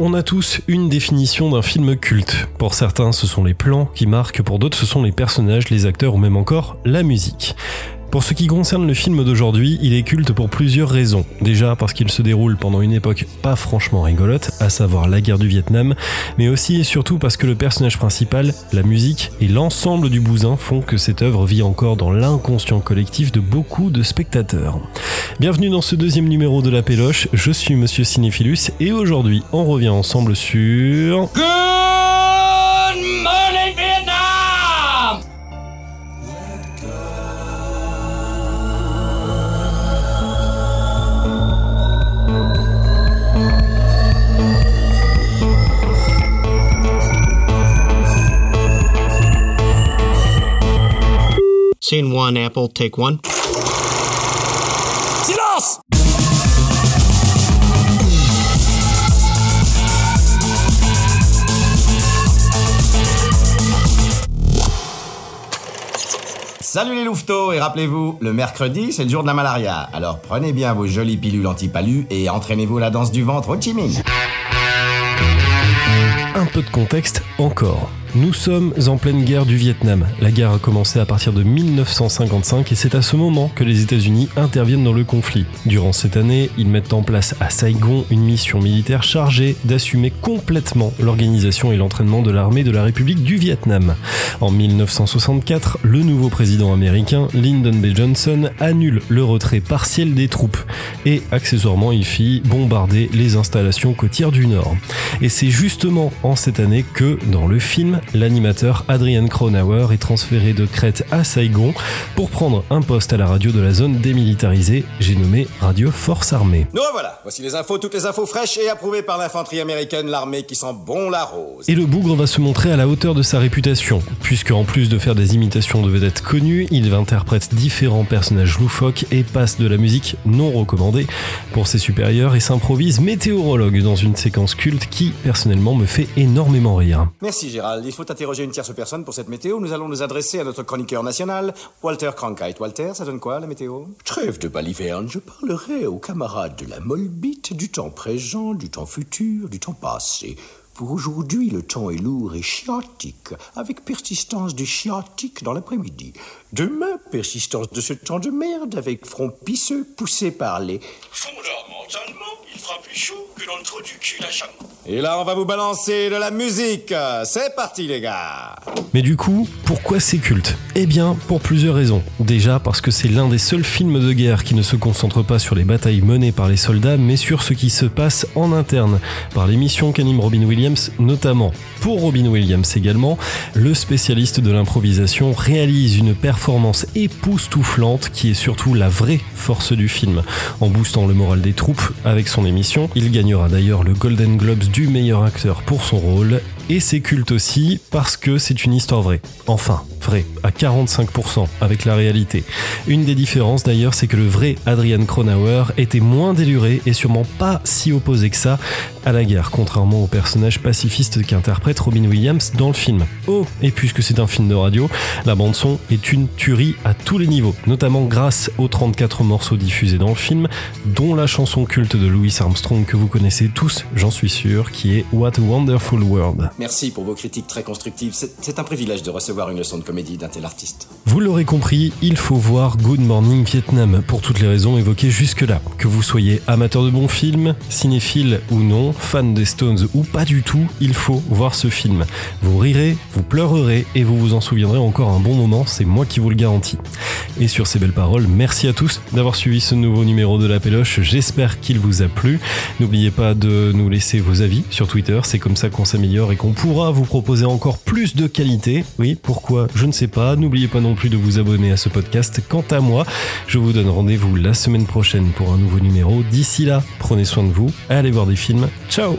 On a tous une définition d'un film culte. Pour certains, ce sont les plans qui marquent, pour d'autres, ce sont les personnages, les acteurs ou même encore la musique. Pour ce qui concerne le film d'aujourd'hui, il est culte pour plusieurs raisons. Déjà parce qu'il se déroule pendant une époque pas franchement rigolote, à savoir la guerre du Vietnam, mais aussi et surtout parce que le personnage principal, la musique et l'ensemble du bousin font que cette œuvre vit encore dans l'inconscient collectif de beaucoup de spectateurs. Bienvenue dans ce deuxième numéro de La Péloche, je suis Monsieur Cinéphilus et aujourd'hui on revient ensemble sur... Scene one, Apple, take one. Silence Salut les louveteaux et rappelez-vous, le mercredi c'est le jour de la malaria. Alors prenez bien vos jolies pilules anti-palu et entraînez-vous à la danse du ventre au Chi Minh. Un peu de contexte encore. Nous sommes en pleine guerre du Vietnam. La guerre a commencé à partir de 1955 et c'est à ce moment que les États-Unis interviennent dans le conflit. Durant cette année, ils mettent en place à Saigon une mission militaire chargée d'assumer complètement l'organisation et l'entraînement de l'armée de la République du Vietnam. En 1964, le nouveau président américain, Lyndon B. Johnson, annule le retrait partiel des troupes et accessoirement il fit bombarder les installations côtières du Nord. Et c'est justement en cette année que, dans le film, l'animateur Adrian Cronauer est transféré de Crète à Saigon pour prendre un poste à la radio de la zone démilitarisée, j'ai nommé Radio Force Armée. Nous voilà, voici les infos, toutes les infos fraîches et approuvées par l'infanterie américaine, l'armée qui sent bon la rose. Et le bougre va se montrer à la hauteur de sa réputation, puisque en plus de faire des imitations de vedettes connues, il interprète différents personnages loufoques et passe de la musique non recommandée pour ses supérieurs et s'improvise météorologue dans une séquence culte qui, personnellement, me fait énormément rire. Merci Gérald, il faut interroger une tierce personne pour cette météo. Nous allons nous adresser à notre chroniqueur national, Walter Cronkite. Walter, ça donne quoi la météo? Trêve de baliverne, je parlerai aux camarades de la Molbite du temps présent, du temps futur, du temps passé. Pour aujourd'hui, le temps est lourd et chiatique, avec persistance du chiatique dans l'après-midi. Demain, persistance de ce temps de merde, avec front pisseux poussé par les... Fondamentalement, il fera plus chaud que dans le trou du cul chameau. Et là, on va vous balancer de la musique. C'est parti les gars Mais du coup, pourquoi c'est culte? Eh bien, pour plusieurs raisons. Déjà parce que c'est l'un des seuls films de guerre qui ne se concentre pas sur les batailles menées par les soldats, mais sur ce qui se passe en interne, par les missions qu'anime Robin Williams notamment. Pour Robin Williams également, le spécialiste de l'improvisation réalise une performance époustouflante qui est surtout la vraie force du film. En boostant le moral des troupes avec son émission, il gagnera d'ailleurs le Golden Globes du meilleur acteur pour son rôle et c'est culte aussi parce que c'est une histoire vraie. Enfin, à 45% avec la réalité. Une des différences d'ailleurs, c'est que le vrai Adrian Cronauer était moins déluré et sûrement pas si opposé que ça à la guerre, contrairement au personnage pacifiste qu'interprète Robin Williams dans le film. Oh, et puisque c'est un film de radio, la bande-son est une tuerie à tous les niveaux, notamment grâce aux 34 morceaux diffusés dans le film, dont la chanson culte de Louis Armstrong que vous connaissez tous, j'en suis sûr, qui est What a Wonderful World. Merci pour vos critiques très constructives. C'est c'est un privilège de recevoir une leçon de d'un tel artiste. Vous l'aurez compris, il faut voir Good Morning Vietnam pour toutes les raisons évoquées jusque-là. Que vous soyez amateur de bons films, cinéphile ou non, fan des Stones ou pas du tout, il faut voir ce film. Vous rirez, vous pleurerez et vous vous en souviendrez encore un bon moment, c'est moi qui vous le garantis. Et sur ces belles paroles, merci à tous d'avoir suivi ce nouveau numéro de la Péloche, j'espère qu'il vous a plu. N'oubliez pas de nous laisser vos avis sur Twitter, c'est comme ça qu'on s'améliore et qu'on pourra vous proposer encore plus de qualité. Oui, pourquoi Je ne sais pas. N'oubliez pas non plus de vous abonner à ce podcast. Quant à moi, je vous donne rendez-vous la semaine prochaine pour un nouveau numéro. D'ici là, prenez soin de vous, allez voir des films. Ciao